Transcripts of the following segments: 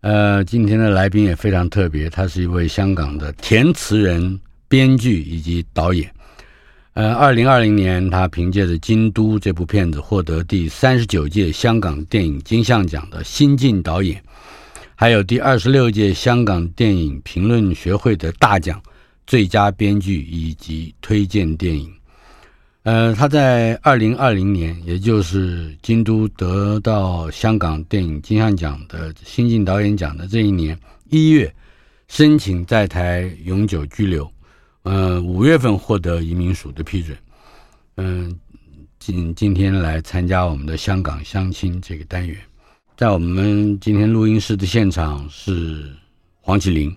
呃，今天的来宾也非常特别，他是一位香港的填词人、编剧以及导演。呃，二零二零年，他凭借着《京都》这部片子获得第三十九届香港电影金像奖的新晋导演，还有第二十六届香港电影评论学会的大奖最佳编剧以及推荐电影。呃，他在二零二零年，也就是京都得到香港电影金像奖的新晋导演奖的这一年一月，申请在台永久居留。呃，五月份获得移民署的批准。嗯、今今天来参加我们的香港相亲这个单元，在我们今天录音室的现场是黄綺玲。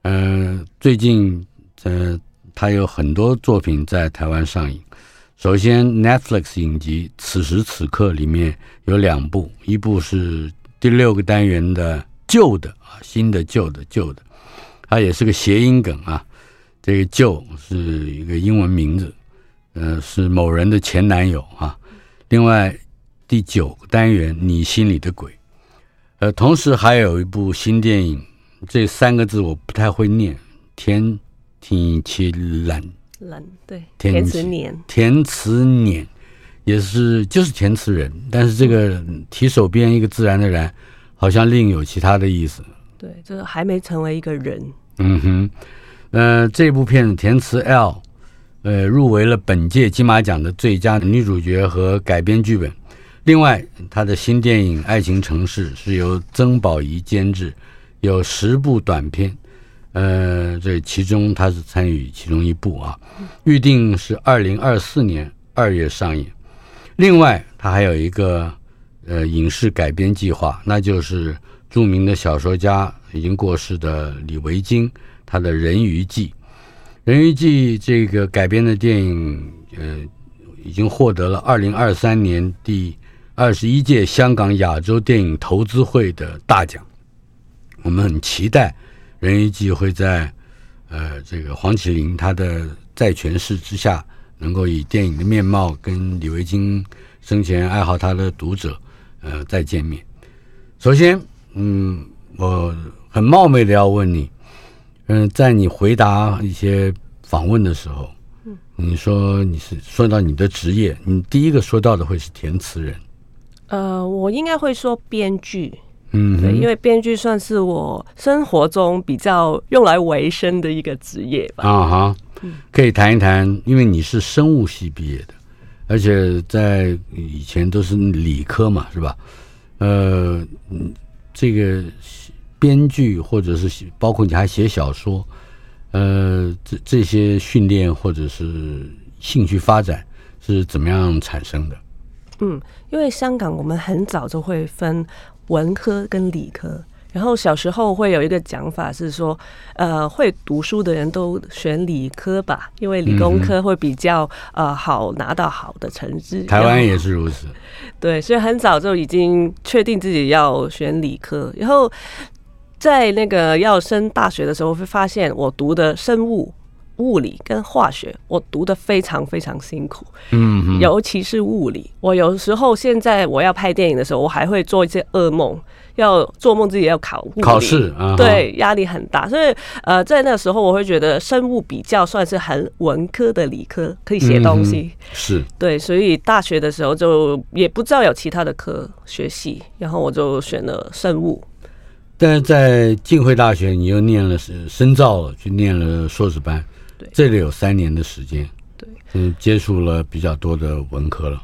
呃，最近呃，他有很多作品在台湾上映。首先，Netflix 影集《此时此刻》里面有两部，一部是第六个单元的旧的啊，新的旧的旧的，它也是个谐音梗啊。这个旧是一个英文名字，呃，是某人的前男友啊。另外，第九个单元你心里的鬼，呃，同时还有一部新电影，这三个字我不太会念，天天气冷。冷对填词年，填词年也是就是填词人，但是这个提手边一个自然的然，好像另有其他的意思。对，就是还没成为一个人。嗯哼，呃，这部片子填词 L，呃，入围了本届金马奖的最佳女主角和改编剧本。另外，他的新电影《爱情城市》是由曾宝仪监制，有十部短片。呃，这其中他是参与其中一部啊，预定是二零二四年二月上映。另外，他还有一个呃影视改编计划，那就是著名的小说家已经过世的李维京他的《人鱼记》。《人鱼记》这个改编的电影，呃，已经获得了二零二三年第二十一届香港亚洲电影投资会的大奖。我们很期待。人鱼记会在，呃，这个黄綺玲她的在诠释之下，能够以电影的面貌跟李维京生前爱好他的读者，呃，再见面。首先，嗯，我很冒昧的要问你，嗯，在你回答一些访问的时候，嗯，你说你是说到你的职业，你第一个说到的会是填词人，呃，我应该会说编剧。嗯，对，因为编剧算是我生活中比较用来维生的一个职业吧。啊哈，可以谈一谈，因为你是生物系毕业的，而且在以前都是理科嘛，是吧？呃，这个编剧或者是包括你还写小说，呃，这这些训练或者是兴趣发展是怎么样产生的？嗯，因为香港我们很早就会分。文科跟理科，然后小时候会有一个讲法是说，呃，会读书的人都选理科吧，因为理工科会比较呃好拿到好的成绩。台湾也是如此。对，所以很早就已经确定自己要选理科，然后在那个要升大学的时候，会发现我读的生物。物理跟化学，我读的非常非常辛苦，嗯，尤其是物理。我有时候现在我要拍电影的时候，我还会做一些噩梦，要做梦自己要考物理考试，啊、对，压力很大。所以呃，在那时候，我会觉得生物比较算是很文科的理科，可以写东西，嗯、是对。所以大学的时候就也不知道有其他的科学系，然后我就选了生物。但是在浸会大学，你又念了是深造了，去念了硕士班，对，这里有三年的时间，对，嗯，接触了比较多的文科了。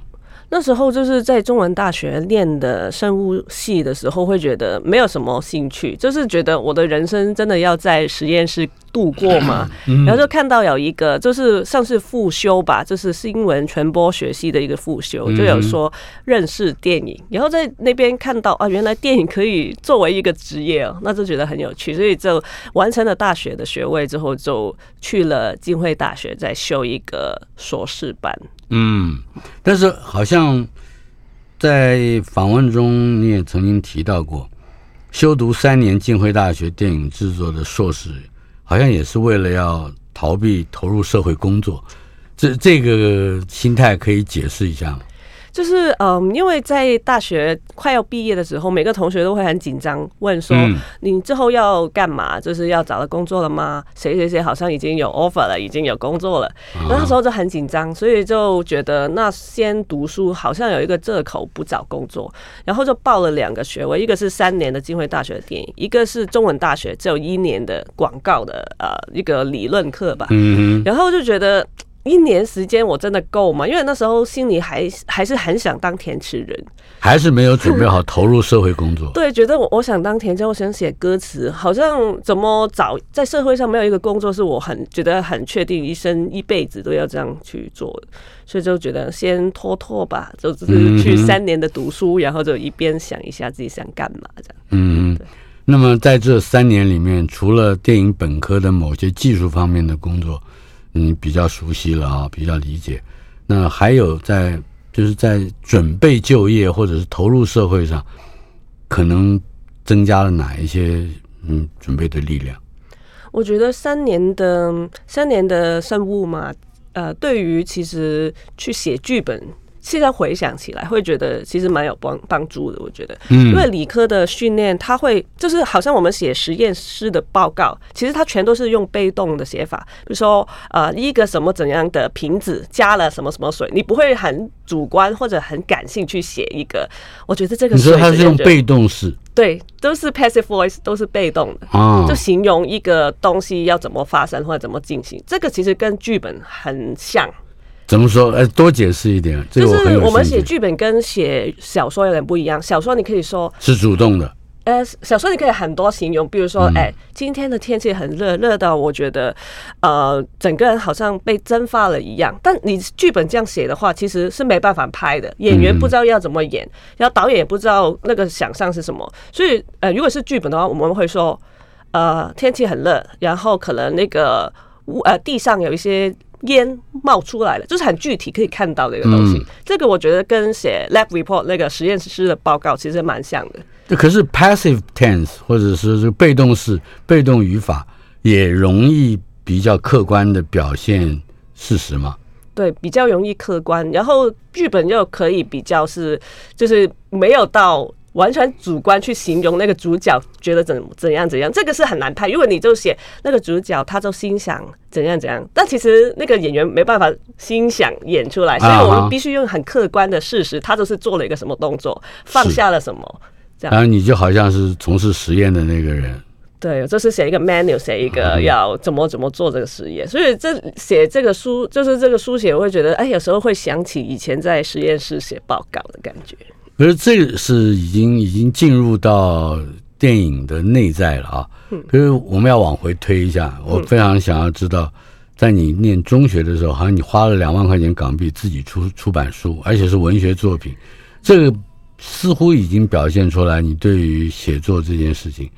那时候就是在中文大学念的生物系的时候，会觉得没有什么兴趣，就是觉得我的人生真的要在实验室度过嘛。然后就看到有一个，就是像是复修吧，就是新闻传播学系的一个复修，就有说认识电影，然后在那边看到啊，原来电影可以作为一个职业哦，那就觉得很有趣，所以就完成了大学的学位之后，就去了浸会大学再修一个硕士班。嗯，但是好像在访问中你也曾经提到过，修读三年浸会大学电影制作的硕士，好像也是为了要逃避投入社会工作，这这个心态可以解释一下吗？就是嗯，因为在大学快要毕业的时候，每个同学都会很紧张，问说你之后要干嘛？就是要找到工作了吗？谁谁谁好像已经有 offer 了，已经有工作了。那时候就很紧张，所以就觉得那先读书好像有一个借口不找工作，然后就报了两个学位，一个是三年的浸会大学的电影，一个是中文大学只有一年的广告的呃一个理论课吧。嗯，然后就觉得。一年时间我真的够吗？因为那时候心里还还是很想当填词人，还是没有准备好投入社会工作。对，觉得我我想当填词，我想写歌词，好像怎么找在社会上没有一个工作是我很觉得很确定一生一辈子都要这样去做的，所以就觉得先拖拖吧，就只是去三年的读书，然后就一边想一下自己想干嘛这样。嗯嗯。那么在这三年里面，除了电影本科的某些技术方面的工作。嗯比较熟悉了啊，比较理解。那还有在就是在准备就业或者是投入社会上，可能增加了哪一些嗯准备的力量？我觉得三年的三年的生物嘛，呃，对于其实去写剧本。现在回想起来，会觉得其实蛮有帮帮助的。我觉得，嗯因为理科的训练，它会就是好像我们写实验室的报告，其实它全都是用被动的写法。比如说，呃，一个什么怎样的瓶子加了什么什么水，你不会很主观或者很感性去写一个。我觉得这个你说它是用被动式，对，都是 passive voice，都是被动的啊，就形容一个东西要怎么发生或者怎么进行。这个其实跟剧本很像。怎么说？呃，多解释一点。这个、我就是我们写剧本跟写小说有点不一样。小说你可以说是主动的，呃，小说你可以很多形容，比如说，哎，今天的天气很热，热到我觉得，呃，整个人好像被蒸发了一样。但你剧本这样写的话，其实是没办法拍的，演员不知道要怎么演，然后导演也不知道那个想象是什么。所以，呃，如果是剧本的话，我们会说，呃，天气很热，然后可能那个呃地上有一些。烟冒出来了，就是很具体可以看到的一个东西。嗯、这个我觉得跟写 lab report 那个实验室的报告其实蛮像的。可是 passive tense 或者是这个被动式、被动语法也容易比较客观的表现事实嘛？对，比较容易客观。然后剧本又可以比较是，就是没有到。完全主观去形容那个主角觉得怎怎样怎样，这个是很难拍。如果你就写那个主角，他就心想怎样怎样，但其实那个演员没办法心想演出来，所以我们必须用很客观的事实，他就是做了一个什么动作，放下了什么，这样。然后你就好像是从事实验的那个人。对，就是写一个 menu，写一个要怎么怎么做这个实验。所以这写这个书，就是这个书写，我会觉得，哎，有时候会想起以前在实验室写报告的感觉。可是这个是已经已经进入到电影的内在了啊。可是我们要往回推一下，我非常想要知道，在你念中学的时候，好像你花了两万块钱港币自己出出版书，而且是文学作品，这个似乎已经表现出来，你对于写作这件事情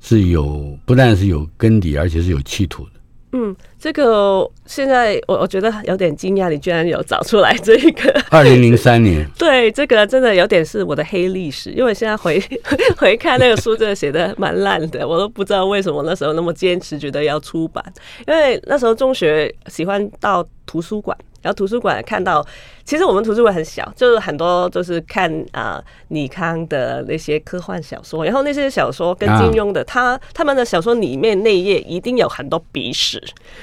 是有不但是有根底，而且是有企图的。嗯，这个现在我我觉得有点惊讶，你居然有找出来这个。二零零三年，对，这个真的有点是我的黑历史，因为现在回 回看那个书，真的写的蛮烂的，我都不知道为什么那时候那么坚持，觉得要出版，因为那时候中学喜欢到图书馆。然后图书馆看到，其实我们图书馆很小，就是很多就是看啊，尼康的那些科幻小说，然后那些小说跟金庸的，他他们的小说里面那页一定有很多鼻屎，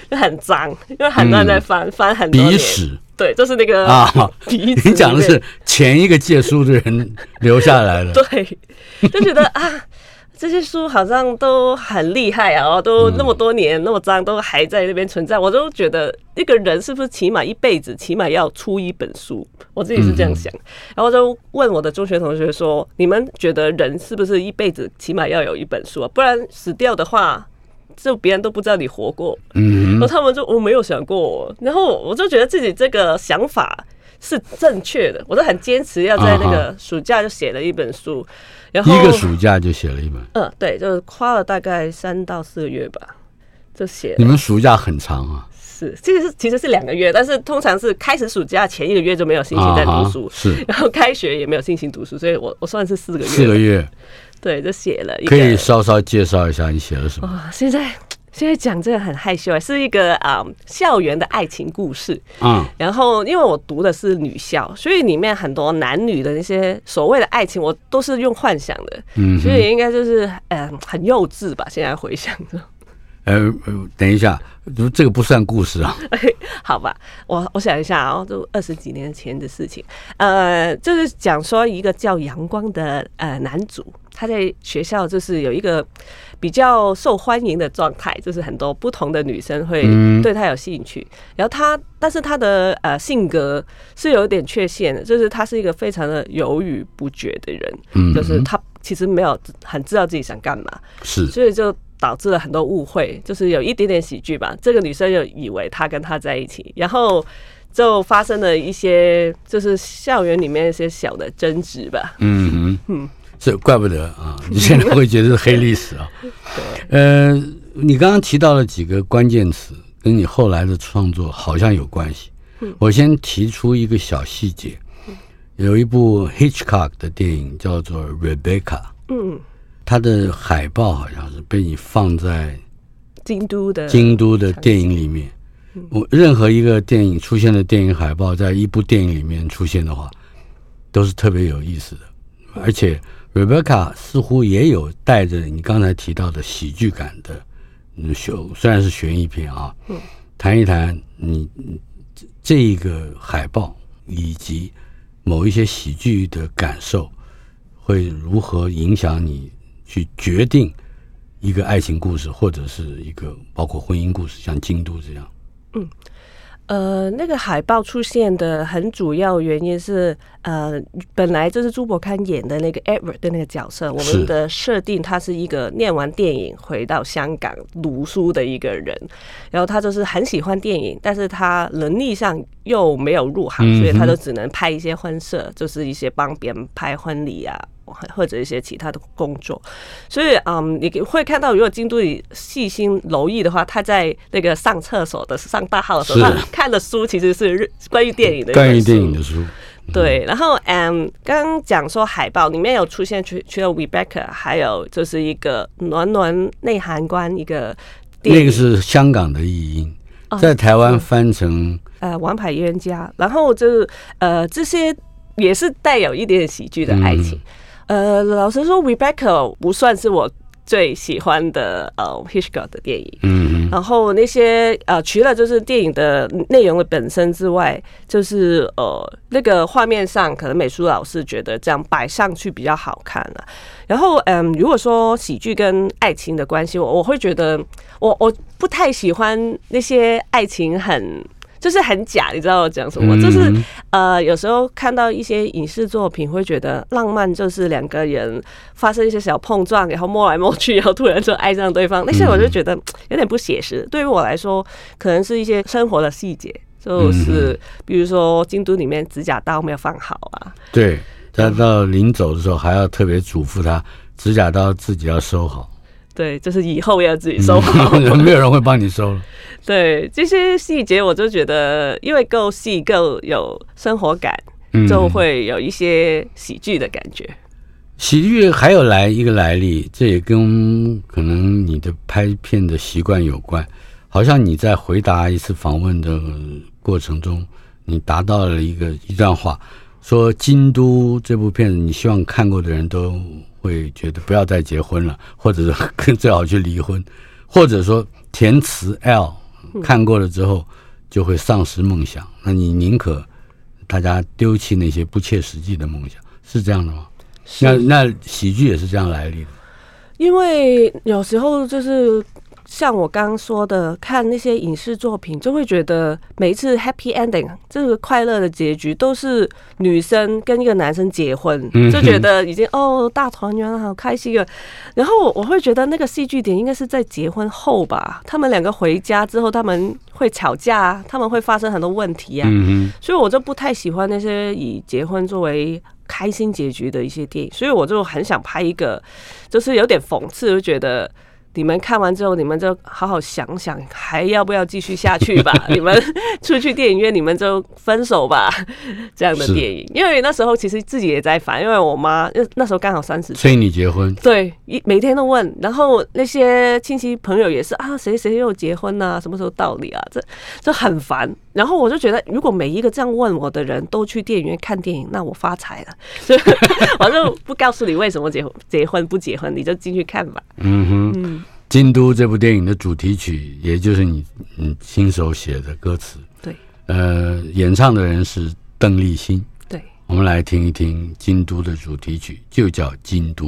就很脏，因为很多人在翻翻很多笔史，对，就是那个啊，你讲的是前一个借书的人留下来的，对，就觉得啊。这些书好像都很厉害啊，都那么多年那么脏，都还在那边存在。我都觉得一个人是不是起码一辈子起码要出一本书？我自己是这样想。然后就问我的中学同学说：“你们觉得人是不是一辈子起码要有一本书啊？不然死掉的话，就别人都不知道你活过。”嗯，然后他们就我没有想过，然后我就觉得自己这个想法是正确的，我都很坚持要在那个暑假就写了一本书。然后一个暑假就写了一本，嗯，对，就是花了大概三到四个月吧，就写。你们暑假很长啊？是，其实是其实是两个月，但是通常是开始暑假前一个月就没有心情在读书，是，然后开学也没有心情读书，所以我我算是四个月，四个月，对，就写了一个。可以稍稍介绍一下你写了什么？哦，现在。现在讲这个很害羞，是一个啊、嗯、校园的爱情故事。嗯，然后因为我读的是女校，所以里面很多男女的那些所谓的爱情，我都是用幻想的。嗯，所以应该就是嗯很幼稚吧？现在回想着。呃，等一下，这个不算故事啊。好吧，我我想一下啊、哦，都二十几年前的事情。呃，就是讲说一个叫阳光的呃男主，他在学校就是有一个。比较受欢迎的状态，就是很多不同的女生会对他有兴趣。嗯、然后他，但是他的呃性格是有点缺陷的，就是他是一个非常的犹豫不决的人。嗯，就是他其实没有很知道自己想干嘛，是，所以就导致了很多误会，就是有一点点喜剧吧。这个女生就以为他跟他在一起，然后就发生了一些就是校园里面一些小的争执吧。嗯嗯嗯。这怪不得啊！你现在会觉得是黑历史啊？呃，你刚刚提到了几个关键词，跟你后来的创作好像有关系。我先提出一个小细节，有一部 Hitchcock 的电影叫做《Rebecca》，嗯，它的海报好像是被你放在京都的京都的电影里面。我任何一个电影出现的电影海报，在一部电影里面出现的话，都是特别有意思的，而且。Rebecca 似乎也有带着你刚才提到的喜剧感的，嗯，悬虽然是悬疑片啊，嗯，谈一谈你这一个海报以及某一些喜剧的感受，会如何影响你去决定一个爱情故事，或者是一个包括婚姻故事，像京都这样，嗯。呃，那个海报出现的很主要原因是，呃，本来就是朱柏康演的那个 Edward 的那个角色，我们的设定他是一个念完电影回到香港读书的一个人，然后他就是很喜欢电影，但是他能力上又没有入行，所以他就只能拍一些婚摄，就是一些帮别人拍婚礼啊。或者一些其他的工作，所以嗯，你会看到，如果京都你细心留意的话，他在那个上厕所的上大号的时候，他看的书其实是关于电影的关于电影的书。对，然后嗯，刚刚讲说海报里面有出现除除了 Rebecca，还有就是一个暖暖内涵观一个电影，那个是香港的译音，在台湾翻成呃王牌冤家，然后就是呃这些也是带有一点喜剧的爱情。呃，老实说，Rebecca 不算是我最喜欢的呃 Hitchcock 的电影。嗯嗯。然后那些呃，除了就是电影的内容的本身之外，就是呃，那个画面上可能美术老师觉得这样摆上去比较好看了。然后嗯，如果说喜剧跟爱情的关系，我我会觉得我我不太喜欢那些爱情很。就是很假，你知道我讲什么？就是呃，有时候看到一些影视作品，会觉得浪漫就是两个人发生一些小碰撞，然后摸来摸去，然后突然就爱上对方。那些我就觉得有点不写实。对于我来说，可能是一些生活的细节，就是比如说京都里面指甲刀没有放好啊。对，他到临走的时候还要特别嘱咐他，指甲刀自己要收好。对，就是以后要自己收好，没有人会帮你收了。对，这些细节，我就觉得因为够细，够有生活感，就会有一些喜剧的感觉。嗯、喜剧还有来一个来历，这也跟可能你的拍片的习惯有关。好像你在回答一次访问的过程中，你达到了一个一段话，说《京都》这部片子，你希望看过的人都。会觉得不要再结婚了，或者是更最好去离婚，或者说填词 L 看过了之后就会丧失梦想。那你宁可大家丢弃那些不切实际的梦想，是这样的吗？那那喜剧也是这样来历的。因为有时候就是。像我刚刚说的，看那些影视作品，就会觉得每一次 happy ending 这个快乐的结局，都是女生跟一个男生结婚，就觉得已经哦大团圆了，好开心啊。然后我会觉得那个戏剧点应该是在结婚后吧，他们两个回家之后，他们会吵架，他们会发生很多问题啊。所以我就不太喜欢那些以结婚作为开心结局的一些电影，所以我就很想拍一个，就是有点讽刺，就觉得。你们看完之后，你们就好好想想，还要不要继续下去吧？你们出去电影院，你们就分手吧。这样的电影，因为那时候其实自己也在烦，因为我妈那时候刚好三十岁，催你结婚。对，一每天都问，然后那些亲戚朋友也是啊，谁谁又结婚啊？什么时候到你啊？这这很烦。然后我就觉得，如果每一个这样问我的人都去电影院看电影，那我发财了。所以我就不告诉你为什么结婚，结婚不结婚，你就进去看吧。嗯哼。嗯京都这部电影的主题曲，也就是你你亲手写的歌词，对，呃，演唱的人是邓丽欣，对，我们来听一听京都的主题曲，就叫《京都》。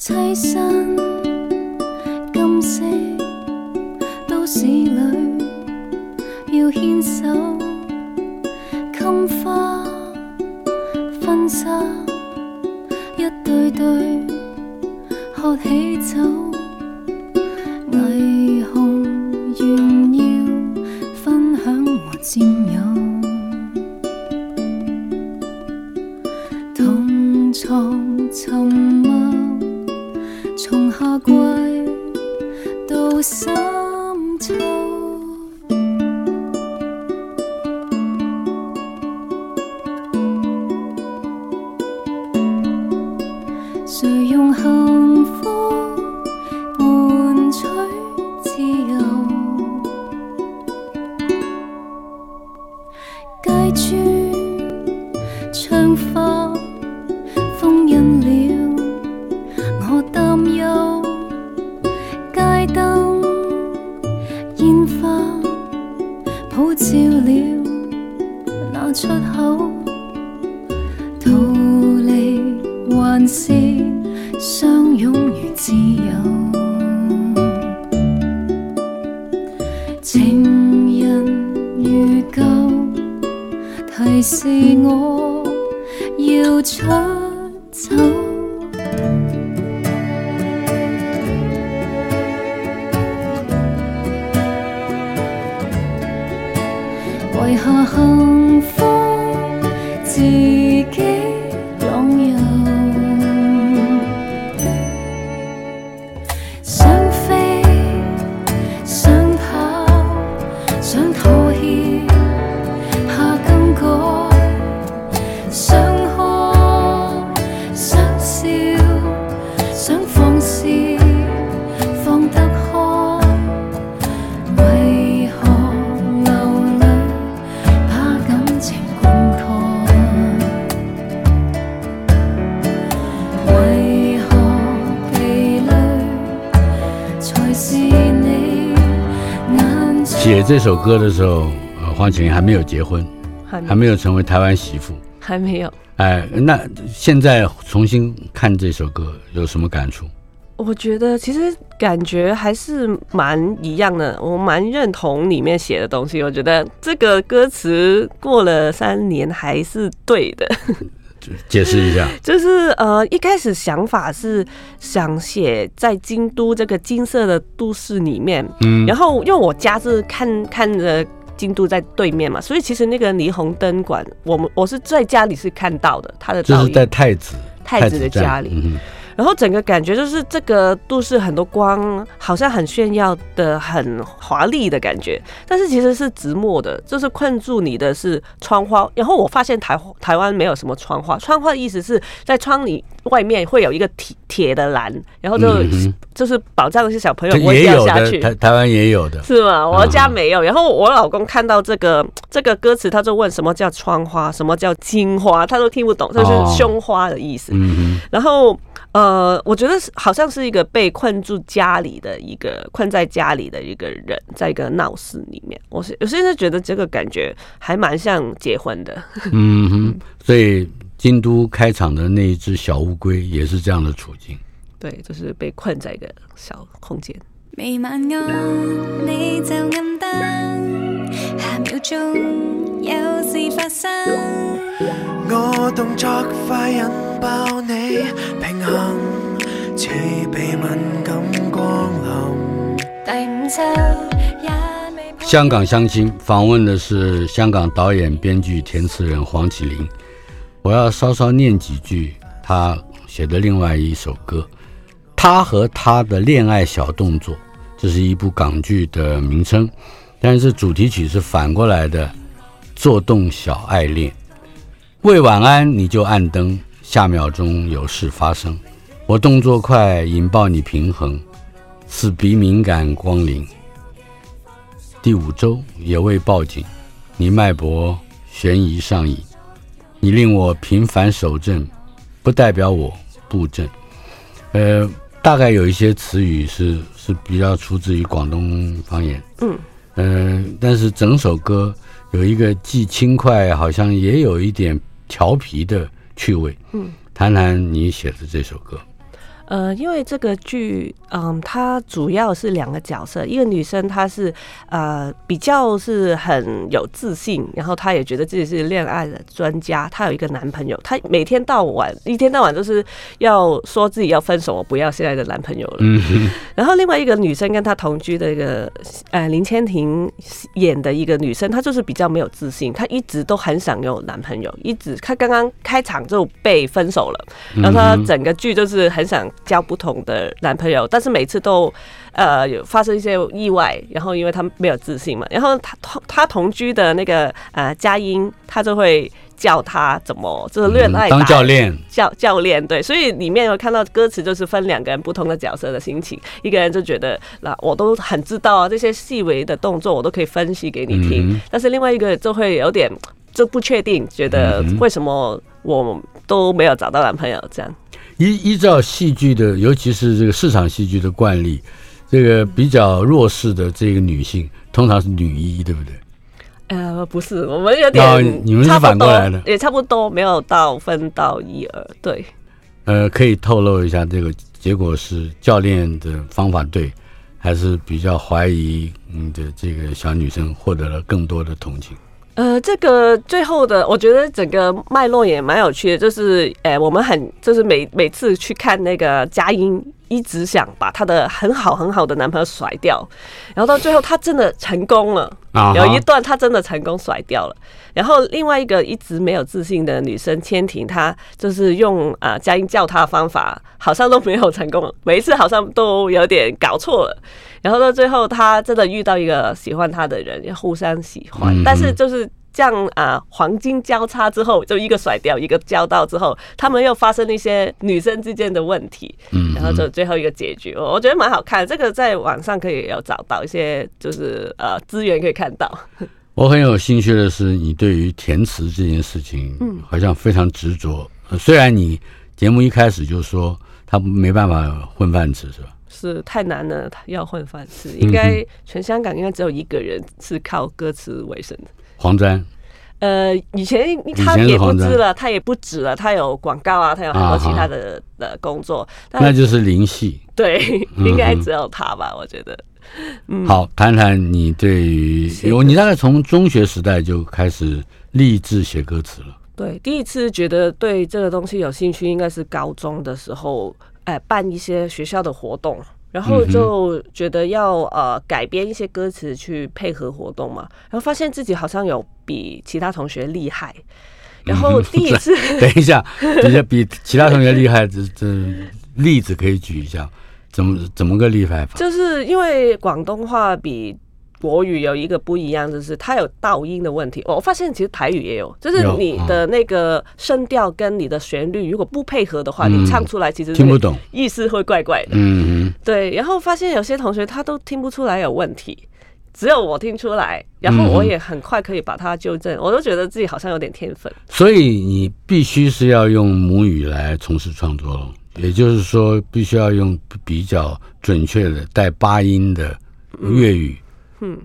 栖身金色都市里，要牵手，是我要出走。为何幸首歌的时候，呃，黄綺玲还没有结婚，还没，还没有成为台湾媳妇，还没有。哎，那现在重新看这首歌有什么感触？我觉得其实感觉还是蛮一样的，我蛮认同里面写的东西。我觉得这个歌词过了三年还是对的。解释一下，就是呃，一开始想法是想写在京都这个金色的都市里面，嗯，然后因为我家是看看着京都在对面嘛，所以其实那个霓虹灯管，我们我是在家里是看到的，他的就是在太子太子的家里。然后整个感觉就是这个都市很多光，好像很炫耀的、很华丽的感觉，但是其实是直没的，就是困住你的是窗花。然后我发现台台湾没有什么窗花，窗花的意思是在窗里外面会有一个铁铁的栏，然后就、嗯、就是保障一些小朋友不会掉下去。台台湾也有的，是吗？我家没有。然后我老公看到这个这个歌词，他就问什么叫窗花，什么叫金花，他都听不懂，这是胸花的意思。嗯、然后呃，我觉得好像是一个被困住家里的一个困在家里的一个人，在一个闹市里面。我是我现在觉得这个感觉还蛮像结婚的。嗯哼，所以。京都开场的那一只小乌龟也是这样的处境，对，就是被困在一个小空间。未晚安，你就暗淡，下秒钟有事发生。我动作快引爆你平衡，似被敏感光临。第五周也未。香港相亲访问的是香港导演、编剧、填词人黄绮玲。我要稍稍念几句他写的另外一首歌，《他和她的恋爱小动作》，这是一部港剧的名称，但是主题曲是反过来的，《做动小爱恋》。未晚安你就按灯，下秒钟有事发生，我动作快引爆你平衡，此鼻敏感光临。第五周也未报警，你脉搏悬疑上瘾。你令我频繁守正，不代表我布阵。呃，大概有一些词语是是比较出自于广东方言。嗯。呃，但是整首歌有一个既轻快，好像也有一点调皮的趣味。嗯。谈谈你写的这首歌。呃，因为这个剧，嗯，它主要是两个角色，一个女生她是呃比较是很有自信，然后她也觉得自己是恋爱的专家，她有一个男朋友，她每天到晚一天到晚都是要说自己要分手，我不要现在的男朋友了。嗯。然后另外一个女生跟她同居的一个呃林千婷演的一个女生，她就是比较没有自信，她一直都很想有男朋友，一直她刚刚开场就被分手了，然后她整个剧就是很想。交不同的男朋友，但是每次都呃有发生一些意外，然后因为他没有自信嘛，然后他同他同居的那个呃佳音，他就会教他怎么就是恋爱、嗯、当教练。教教练对，所以里面有看到歌词就是分两个人不同的角色的心情，一个人就觉得那我都很知道啊，这些细微的动作我都可以分析给你听，嗯、但是另外一个就会有点就不确定，觉得为什么我都没有找到男朋友这样。依依照戏剧的，尤其是这个市场戏剧的惯例，这个比较弱势的这个女性，通常是女一，对不对？呃，不是，我们有点，你们是反过来的，也差不多，没有到分到一二，对。呃，可以透露一下，这个结果是教练的方法对，还是比较怀疑你的这个小女生获得了更多的同情？呃，这个最后的，我觉得整个脉络也蛮有趣的，就是，呃，我们很就是每每次去看那个佳音，一直想把她的很好很好的男朋友甩掉，然后到最后她真的成功了，有一段她真的成功甩掉了，然后另外一个一直没有自信的女生千婷，她就是用啊佳音教她的方法，好像都没有成功，每一次好像都有点搞错了。然后到最后，他真的遇到一个喜欢他的人，要互相喜欢。但是就是这样啊，黄金交叉之后，就一个甩掉，一个交到之后，他们又发生了一些女生之间的问题。嗯然后就最后一个结局，我我觉得蛮好看。这个在网上可以有找到一些，就是呃资源可以看到。我很有兴趣的是，你对于填词这件事情，嗯，好像非常执着。虽然你节目一开始就说他没办法混饭吃，是吧？是太难了，他要混饭吃。应该全香港应该只有一个人是靠歌词为生的。黄沾，呃，以前他也不知了，他也不止了，他有广告啊，他有很多其他的的工作。那就是林夕。对，应该只有他吧？我觉得。嗯，好，谈谈你对于有你大概从中学时代就开始立志写歌词了。对，第一次觉得对这个东西有兴趣，应该是高中的时候。哎，办一些学校的活动，然后就觉得要呃改编一些歌词去配合活动嘛，然后发现自己好像有比其他同学厉害，然后 第一次、嗯、等一下，比比其他同学厉害，这这例子可以举一下？怎么怎么个厉害法？就是因为广东话比国语有一个不一样，就是它有倒音的问题。我发现其实台语也有，就是你的那个声调跟你的旋律如果不配合的话，你唱出来其实听不懂，意思会怪怪的。嗯嗯，对。然后发现有些同学他都听不出来有问题。只有我听出来，然后我也很快可以把它纠正，嗯、我都觉得自己好像有点天分。所以你必须是要用母语来从事创作了，也就是说，必须要用比较准确的带八音的粤语，嗯，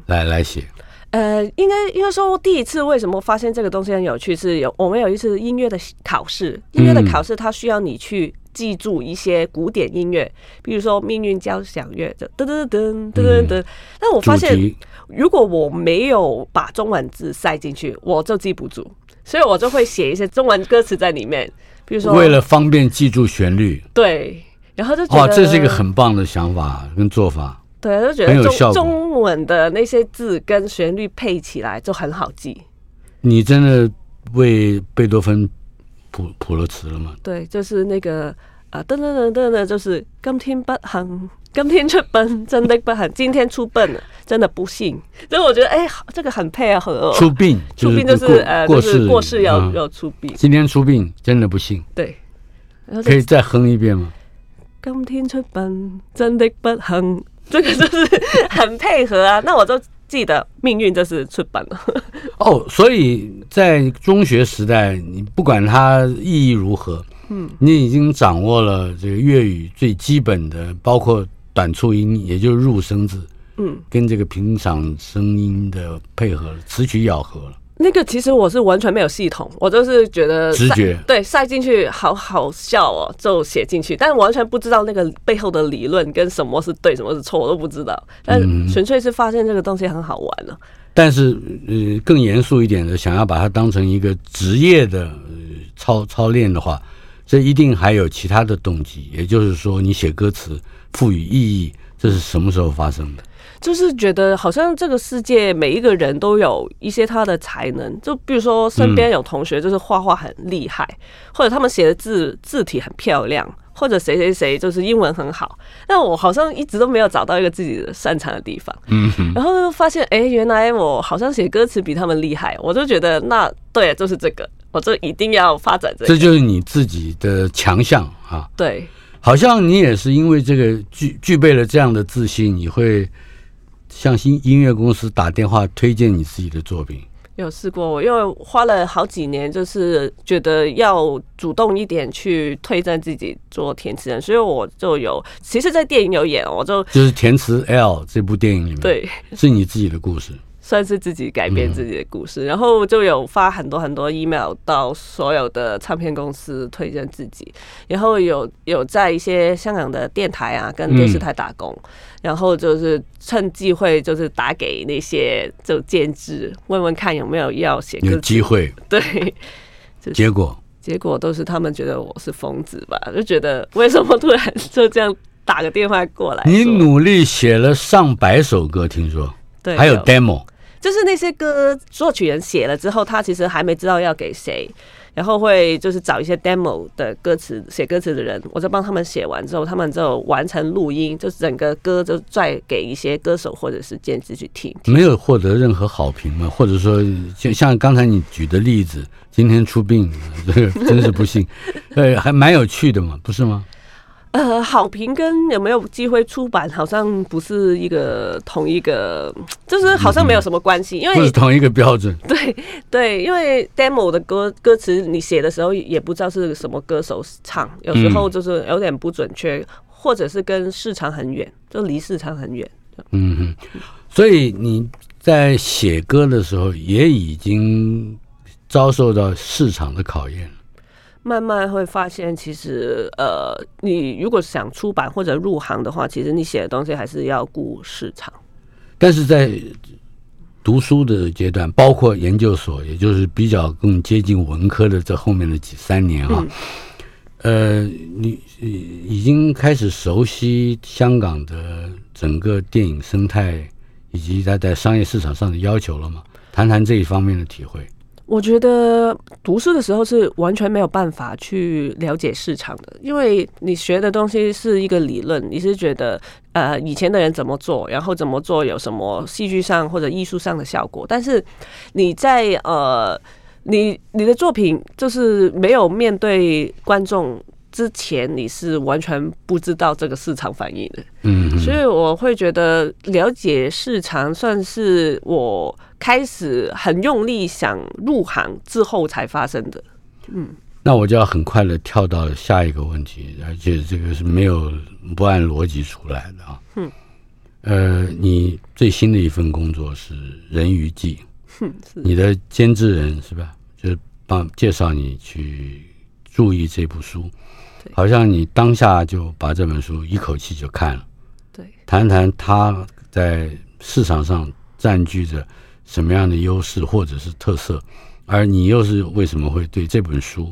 来来写。呃，应该应该说，第一次为什么发现这个东西很有趣，是有我们有一次音乐的考试，音乐的考试它需要你去。记住一些古典音乐，比如说《命运交响乐》的噔噔噔噔噔噔。但我发现，如果我没有把中文字塞进去，我就记不住，所以我就会写一些中文歌词在里面。比如说，为了方便记住旋律，对，然后就觉得哇，这是一个很棒的想法跟做法。对，就觉得中中文的那些字跟旋律配起来就很好记。你真的为贝多芬谱谱了词了吗？对，就是那个啊，噔噔噔噔的，就是今天不幸，今天出殡，真的不幸，今天出殡了，真的不幸。所以我觉得，哎，这个很配合。出殡，出殡就是呃，就是过世要要出殡。今天出殡，真的不幸。对，可以再哼一遍吗？今天出殡，真的不幸，这个就是很配合啊。那我就。记得命运就是出版了哦，所以在中学时代，你不管它意义如何，嗯，你已经掌握了这个粤语最基本的，包括短促音，也就是入声字，嗯，跟这个平常声音的配合，词曲咬合了。那个其实我是完全没有系统，我就是觉得直觉，对，塞进去好好笑哦，就写进去，但完全不知道那个背后的理论跟什么是对，什么是错，我都不知道。但纯粹是发现这个东西很好玩了。嗯、但是，呃，更严肃一点的，想要把它当成一个职业的操操练的话，这一定还有其他的动机。也就是说，你写歌词赋予意义，这是什么时候发生的？就是觉得好像这个世界每一个人都有一些他的才能，就比如说身边有同学就是画画很厉害，嗯、或者他们写的字字体很漂亮，或者谁谁谁就是英文很好，但我好像一直都没有找到一个自己的擅长的地方。嗯哼，然后发现哎，原来我好像写歌词比他们厉害，我就觉得那对，就是这个，我就一定要发展这个。这就是你自己的强项啊。对，好像你也是因为这个具具备了这样的自信，你会。向新音乐公司打电话推荐你自己的作品，有试过，我因为花了好几年，就是觉得要主动一点去推荐自己做填词人，所以我就有，其实，在电影有演，我就就是填词 L 这部电影里面，对，是你自己的故事。算是自己改变自己的故事，嗯、然后就有发很多很多 email 到所有的唱片公司推荐自己，然后有有在一些香港的电台啊跟电视台打工，嗯、然后就是趁机会就是打给那些就兼职问问看有没有要写歌，有机会。对，就是、结果？结果都是他们觉得我是疯子吧，就觉得为什么突然就这样打个电话过来？你努力写了上百首歌，听说。对，还有。demo。就是那些歌作曲人写了之后，他其实还没知道要给谁，然后会就是找一些 demo 的歌词写歌词的人，我就帮他们写完之后，他们就完成录音，就整个歌就再给一些歌手或者是兼职去听，听。没有获得任何好评吗？或者说，就像刚才你举的例子，今天出殡，这 个真是不幸，对，还蛮有趣的嘛，不是吗？呃，好评跟有没有机会出版好像不是一个同一个，就是好像没有什么关系，因为 不是同一个标准。对对，因为 demo 的歌歌词你写的时候也不知道是什么歌手唱，有时候就是有点不准确，或者是跟市场很远，就离市场很远。嗯哼，所以你在写歌的时候也已经遭受到市场的考验。慢慢会发现，其实呃，你如果想出版或者入行的话，其实你写的东西还是要顾市场。但是在读书的阶段，包括研究所，也就是比较更接近文科的这后面的几三年啊，嗯、呃，你已经开始熟悉香港的整个电影生态以及它在商业市场上的要求了吗？谈谈这一方面的体会。我觉得读书的时候是完全没有办法去了解市场的，因为你学的东西是一个理论，你是觉得呃以前的人怎么做，然后怎么做有什么戏剧上或者艺术上的效果，但是你在呃你你的作品就是没有面对观众之前，你是完全不知道这个市场反应的。嗯，所以我会觉得了解市场算是我。开始很用力想入行之后才发生的，嗯，那我就要很快的跳到下一个问题，而且这个是没有不按逻辑出来的啊，嗯，呃，你最新的一份工作是《人鱼纪》，你的监制人是吧？就是帮介绍你去注意这部书，好像你当下就把这本书一口气就看了，对，谈谈它在市场上占据着。什么样的优势或者是特色，而你又是为什么会对这本书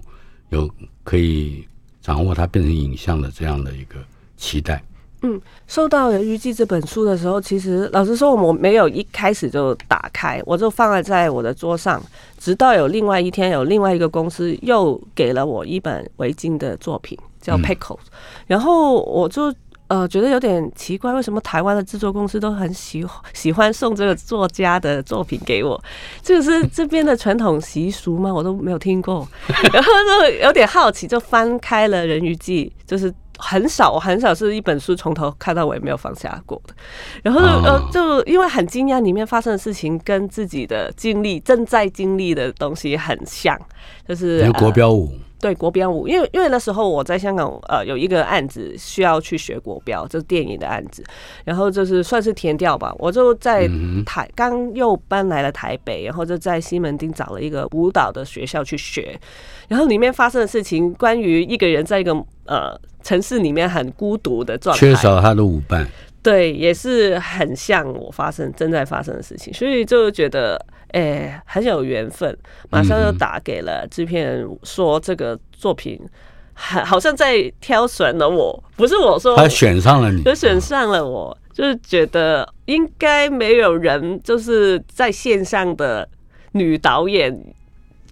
有可以掌握它变成影像的这样的一个期待？嗯，收到《人鱼记》这本书的时候，其实老实说，我没有一开始就打开，我就放在在我的桌上，直到有另外一天，有另外一个公司又给了我一本维京的作品，叫《Pickles》，嗯，然后我就。呃，觉得有点奇怪，为什么台湾的制作公司都很喜喜欢送这个作家的作品给我？这个是这边的传统习俗吗？我都没有听过，然后就有点好奇，就翻开了《人鱼记》，就是很少，我很少是一本书从头看到尾没有放下过的。然后呃，就因为很惊讶，里面发生的事情跟自己的经历、正在经历的东西很像，就是国标舞。对国标舞，因为因为那时候我在香港，呃，有一个案子需要去学国标，就是电影的案子，然后就是算是填调吧。我就在台刚又搬来了台北，然后就在西门町找了一个舞蹈的学校去学，然后里面发生的事情，关于一个人在一个呃城市里面很孤独的状态，缺少他的舞伴，对，也是很像我发生正在发生的事情，所以就觉得。哎、欸，很有缘分，马上就打给了制片人，说这个作品，好好像在挑选了我，不是我说，他选上了你，就选上了我，就是觉得应该没有人就是在线上的女导演。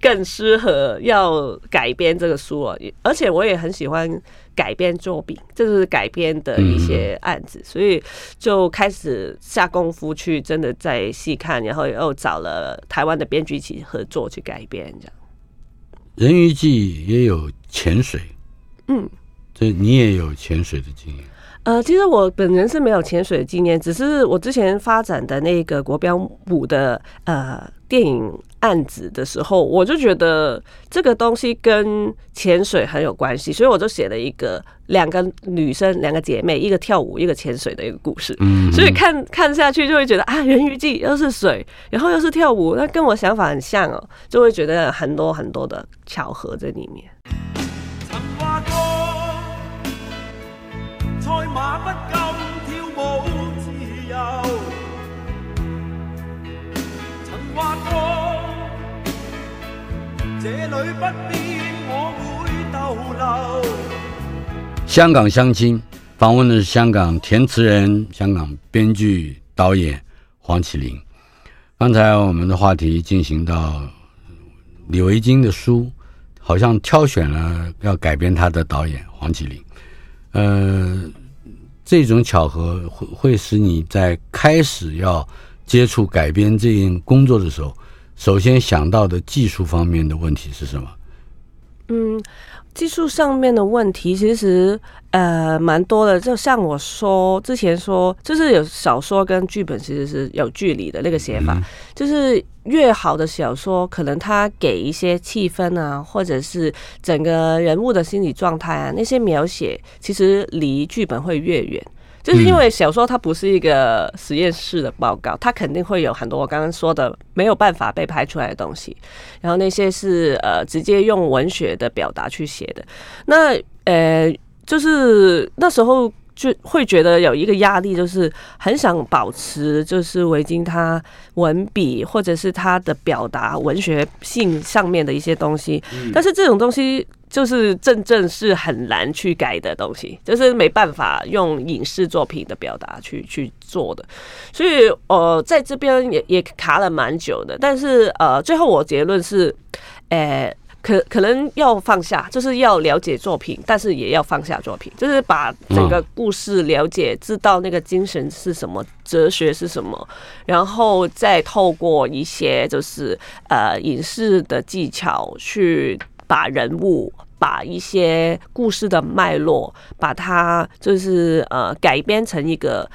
更适合要改编这个书啊，而且我也很喜欢改编作品，就是改编的一些案子，所以就开始下功夫去真的再细看，然后又找了台湾的编剧一起合作去改编这样。人鱼记也有潜水，嗯，这你也有潜水的经验。呃，其实我本人是没有潜水的经验，只是我之前发展的那个国标舞的呃电影案子的时候，我就觉得这个东西跟潜水很有关系，所以我就写了一个两个女生，两个姐妹，一个跳舞，一个潜水的一个故事。嗯，所以看看下去就会觉得啊，人鱼记又是水，然后又是跳舞，那跟我想法很像哦，就会觉得很多很多的巧合在里面。里不变，我会逗留。香港相亲访问的是香港填词人、香港编剧、导演黄启麟。刚才我们的话题进行到李维京的书，好像挑选了要改编他的导演黄启麟。呃。这种巧合会会使你在开始要接触改编这件工作的时候，首先想到的技术方面的问题是什么？嗯，技术上面的问题其实呃蛮多的，就像我说之前说，就是有小说跟剧本其实是有距离的那个写法，嗯、就是越好的小说，可能它给一些气氛啊，或者是整个人物的心理状态啊，那些描写其实离剧本会越远。就是因为小说它不是一个实验室的报告，它肯定会有很多我刚刚说的没有办法被拍出来的东西，然后那些是呃直接用文学的表达去写的。那呃，就是那时候就会觉得有一个压力，就是很想保持就是维京他文笔或者是他的表达文学性上面的一些东西，但是这种东西。就是真正是很难去改的东西，就是没办法用影视作品的表达去去做的。所以呃，在这边也也卡了蛮久的。但是呃，最后我结论是，呃。可可能要放下，就是要了解作品，但是也要放下作品，就是把整个故事了解，知道那个精神是什么，哲学是什么，然后再透过一些就是呃影视的技巧去把人物、把一些故事的脉络，把它就是呃改编成一个。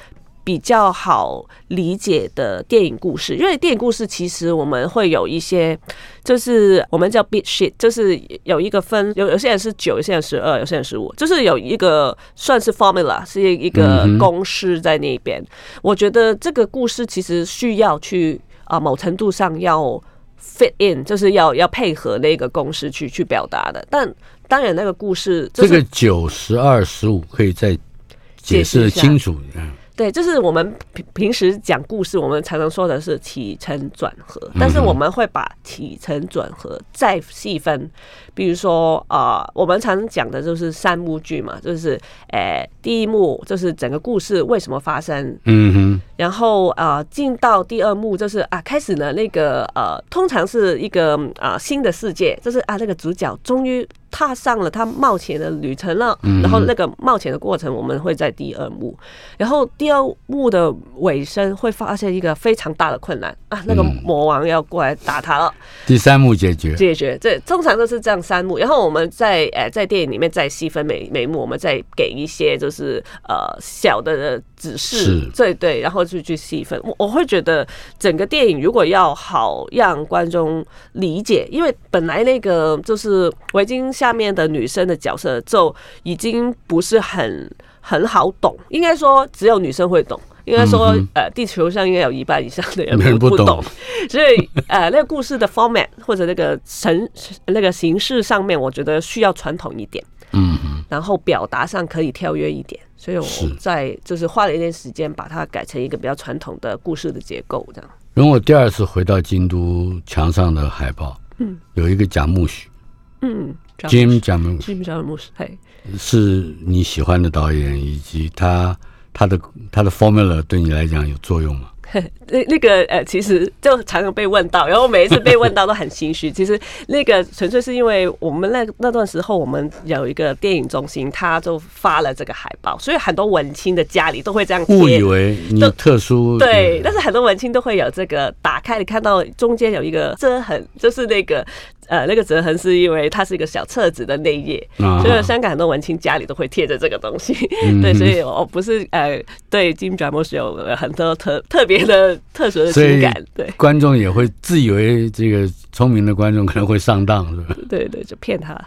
比较好理解的电影故事，因为电影故事其实我们会有一些，就是我们叫 beat sheet，就是有一个分，有有些人是九，有些人十二，有些人十五，就是有一个算是 formula，是一个公式在那边。我觉得这个故事其实需要去啊，某程度上要 fit in，就是要要配合那个公式去去表达的。但当然，那个故事这个九、十二、十五可以再解释清楚。对，就是我们平平时讲故事，我们常常说的是起承转合，但是我们会把起承转合再细分。比如说，呃，我们常讲的就是三幕剧嘛，就是，诶，第一幕就是整个故事为什么发生，嗯哼，然后呃，进到第二幕就是啊，开始呢那个呃，通常是一个啊新的世界，就是啊那个主角终于。踏上了他冒险的旅程了，然后那个冒险的过程我们会在第二幕，然后第二幕的尾声会发现一个非常大的困难啊，那个魔王要过来打他了。第三幕解决，解决，这通常都是这样三幕，然后我们在呃在电影里面再细分每每幕，我们再给一些就是呃小的指示，对对，然后就去细分。我我会觉得整个电影如果要好让观众理解，因为本来那个就是围巾下。下面的女生的角色就已经不是很很好懂，应该说只有女生会懂。应该说，呃，地球上应该有一半以上的人不懂，所以呃，那个故事的 format 或者那个形那个形式上面，我觉得需要传统一点，嗯，然后表达上可以跳跃一点，所以我在就是花了一点时间把它改成一个比较传统的故事的结构，这样。因为我第二次回到京都，墙上的海报，嗯，有一个贾木许，嗯。Jim Jarmusch，Jim Jarmusch，嘿，是你喜欢的导演，以及他他的他的 formula 对你来讲有作用吗？那那个呃，其实就常常被问到，然后每一次被问到都很心虚。其实那个纯粹是因为我们那那段时候，我们有一个电影中心，他就发了这个海报，所以很多文青的家里都会这样贴。误以为你特殊对，但是很多文青都会有这个打开，你看到中间有一个遮痕，就是那个。呃，那个折痕是因为它是一个小册子的内页，啊、所以香港很多文青家里都会贴着这个东西。嗯、对，所以我不是呃对 Jim Jarmusch 有很多特特别的特殊的情感。对，观众也会自以为这个聪明的观众可能会上当，是吧？对对，就骗他。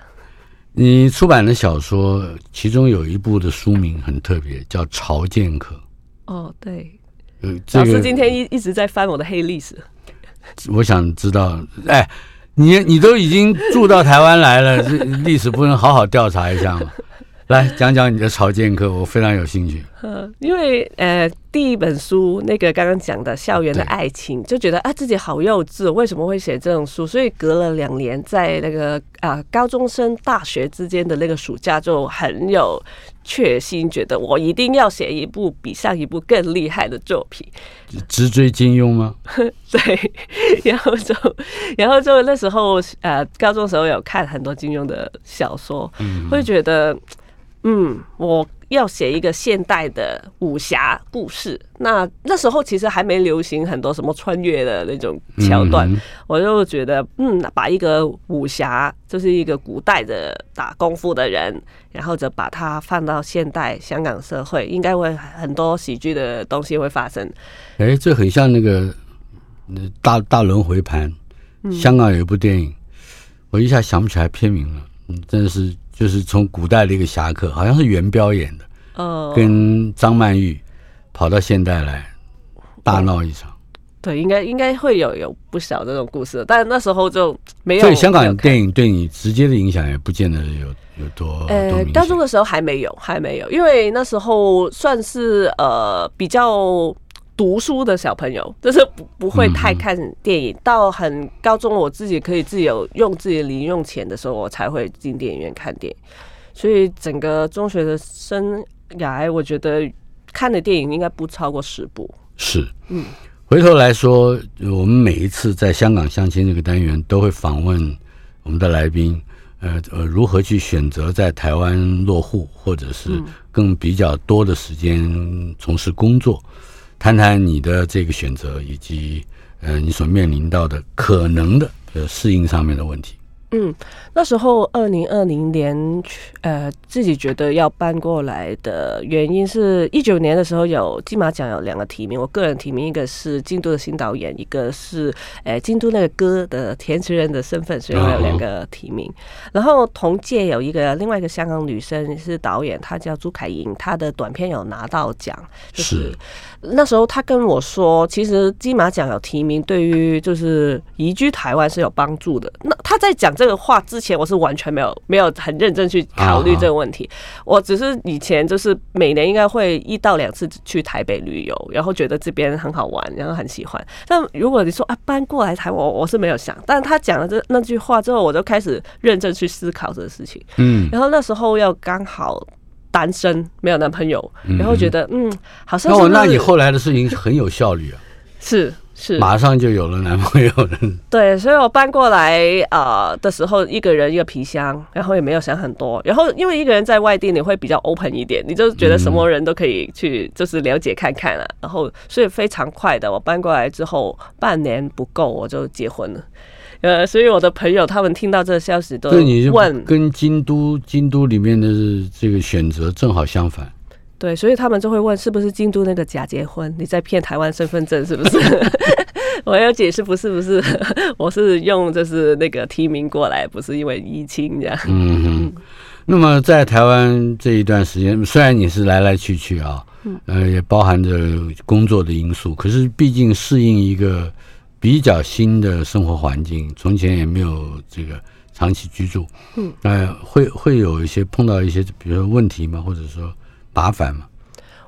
你出版的小说，其中有一部的书名很特别，叫《朝见客》。哦，对。呃，这个、老师今天一一直在翻我的黑历史。我想知道，哎。你你都已经住到台湾来了，历史不能好好调查一下吗？来讲讲你的朝见客，我非常有兴趣。呃，因为呃，第一本书那个刚刚讲的校园的爱情，就觉得啊自己好幼稚，为什么会写这种书？所以隔了两年，在那个啊、呃、高中生大学之间的那个暑假，就很有决心，觉得我一定要写一部比上一部更厉害的作品。直追金庸吗？对，然后就然后就那时候呃高中时候有看很多金庸的小说，嗯、会觉得。嗯，我要写一个现代的武侠故事。那那时候其实还没流行很多什么穿越的那种桥段，嗯、我就觉得，嗯，把一个武侠就是一个古代的打功夫的人，然后就把它放到现代香港社会，应该会很多喜剧的东西会发生。哎，这很像那个大大轮回盘，香港有一部电影，嗯、我一下想不起来片名了，嗯，真的是。就是从古代的一个侠客，好像是元彪演的，哦，跟张曼玉跑到现代来大闹一场。对，应该应该会有有不少这种故事，但那时候就没有。所以香港电影对你直接的影响也不见得有有多。呃，高中的时候还没有，还没有，因为那时候算是呃比较。读书的小朋友，就是不不会太看电影。嗯、到很高中，我自己可以自由用自己的零用钱的时候，我才会进电影院看电影。所以整个中学的生涯，我觉得看的电影应该不超过十部。是，嗯。回头来说，我们每一次在香港相亲这个单元，都会访问我们的来宾，呃呃，如何去选择在台湾落户，或者是更比较多的时间从事工作，谈谈你的这个选择，以及呃你所面临到的可能的呃适应上面的问题。嗯，那时候二零二零年，呃，自己觉得要搬过来的原因是一九年的时候有金马奖有两个提名，我个人提名一个是京都的新导演，一个是呃京都那个歌的填词人的身份，所以我有两个提名。然后同届有一个另外一个香港女生是导演，她叫朱凯莹，她的短片有拿到奖，就是那时候他跟我说，其实金马奖有提名，对于就是移居台湾是有帮助的。那他在讲。这个话之前我是完全没有没有很认真去考虑这个问题，我只是以前就是每年应该会一到两次去台北旅游，然后觉得这边很好玩，然后很喜欢。但如果你说啊搬过来台湾，我我是没有想。但是他讲了这那句话之后，我就开始认真去思考这个事情。嗯，然后那时候要刚好单身，没有男朋友，然后觉得嗯，好像是。那那你后来的事情很有效率啊。是。是，马上就有了男朋友了。对，所以我搬过来啊、呃、的时候，一个人一个皮箱，然后也没有想很多。然后因为一个人在外地，你会比较 open 一点，你就觉得什么人都可以去，就是了解看看了、然后所以非常快的，我搬过来之后半年不够我就结婚了。呃，所以我的朋友他们听到这个消息都问，跟京都京都里面的这个选择正好相反。对，所以他们就会问是不是京都那个假结婚？你在骗台湾身份证是不是？我要解释不是不是，我是用就是那个提名过来，不是因为疫情这样。嗯哼。那么在台湾这一段时间，虽然你是来来去去啊，呃，也包含着工作的因素，可是毕竟适应一个比较新的生活环境，从前也没有这个长期居住，嗯，呃，会会有一些碰到一些比如说问题吗？或者说？麻烦吗？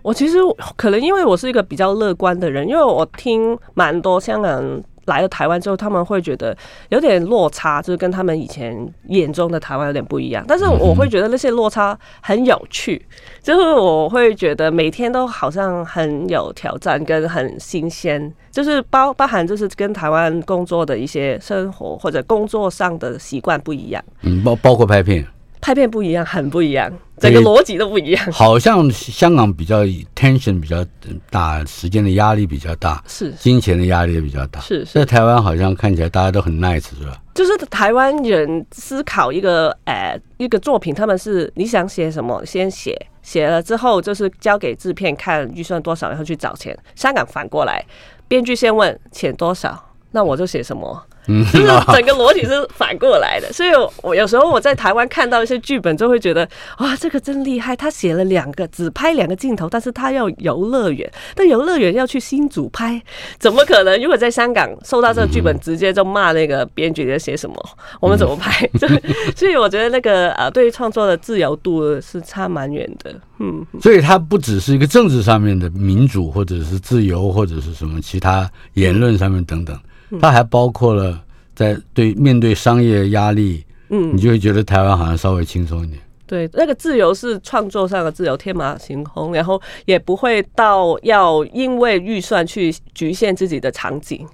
我其实可能因为我是一个比较乐观的人，因为我听蛮多香港人来了台湾之后，他们会觉得有点落差，就是跟他们以前眼中的台湾有点不一样。但是我会觉得那些落差很有趣，就是我会觉得每天都好像很有挑战跟很新鲜，就是包包含就是跟台湾工作的一些生活或者工作上的习惯不一样。嗯，包包括拍片。拍片不一样，很不一样，整个逻辑都不一样。好像香港比较 tension 比较大，时间的压力比较大，是金钱的压力也比较大。是，在台湾好像看起来大家都很 nice，是吧？就是台湾人思考一个，呃，一个作品，他们是你想写什么，先写，写了之后就是交给制片看预算多少，然后去找钱。香港反过来，编剧先问钱多少，那我就写什么。嗯，就是整个裸体是反过来的，所以我有时候我在台湾看到一些剧本，就会觉得哇，这个真厉害！他写了两个，只拍两个镜头，但是他要游乐园，但游乐园要去新竹拍，怎么可能？如果在香港收到这个剧本，直接就骂那个编剧在写什么，我们怎么拍？就所以我觉得那个呃，对于创作的自由度是差蛮远的。嗯，所以它不只是一个政治上面的民主，或者是自由，或者是什么其他言论上面等等。它还包括了在对面对商业压力，嗯，你就会觉得台湾好像稍微轻松一点。对，那个自由是创作上的自由，天马行空，然后也不会到要因为预算去局限自己的场景。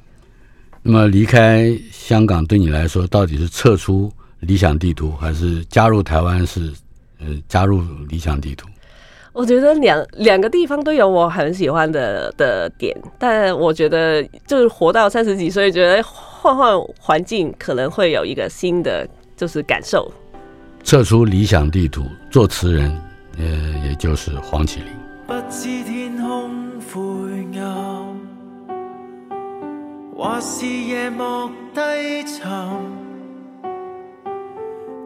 那么离开香港对你来说，到底是撤出理想地图，还是加入台湾是呃加入理想地图？我觉得两两个地方都有我很喜欢的的点，但我觉得就是活到三十几岁，觉得换换环境可能会有一个新的就是感受。撤出理想地图，作词人呃，也就是黄綺玲。不知天空灰暗，或是夜幕低沉，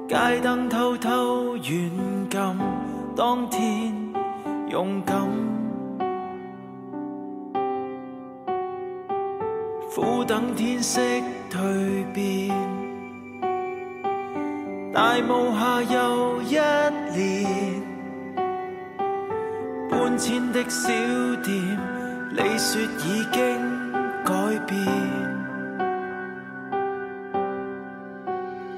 街灯偷偷软禁当天。勇敢，苦等天色蜕变，大雾下又一年，搬迁的小店你说已经改变，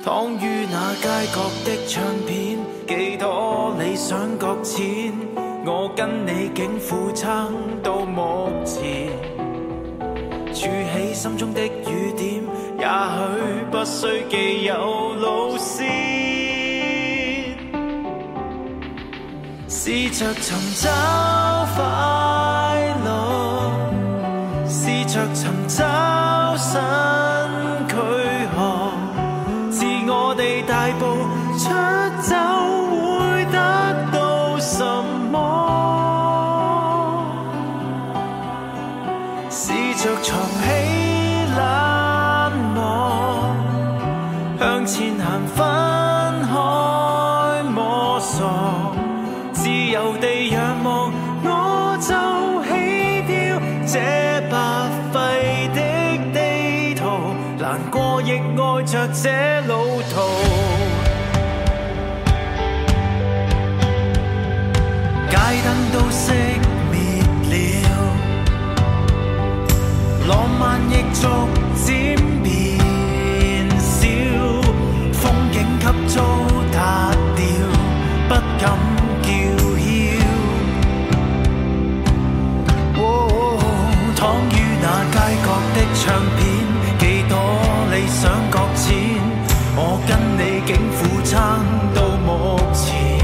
躺于那街角的唱片，几多理想搁浅，我跟你竟苦撑到目前，储起心中的雨点，也许不需既有路线。试着寻找快乐，试着寻找这路途。街灯都熄灭了，浪漫亦逐渐变少，风景给糟蹋掉，不敢叫嚣。躺于那街角的。唱片撑到目前，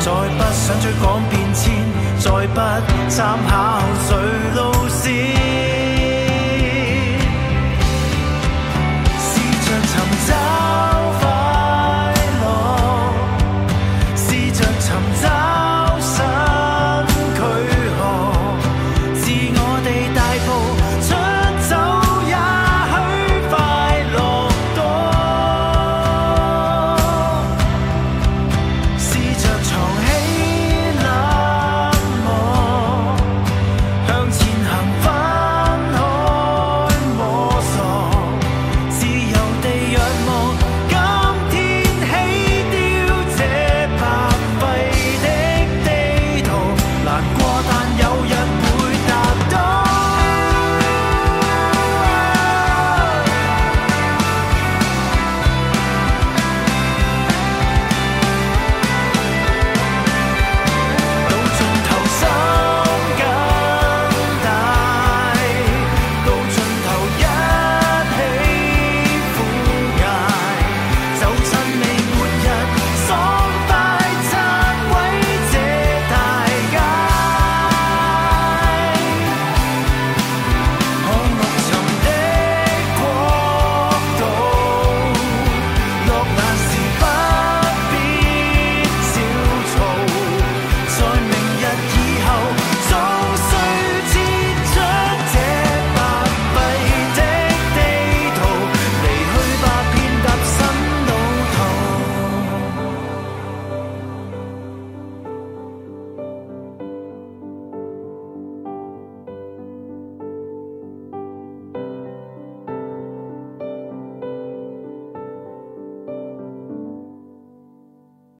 再不想追赶变迁，再不参考谁路。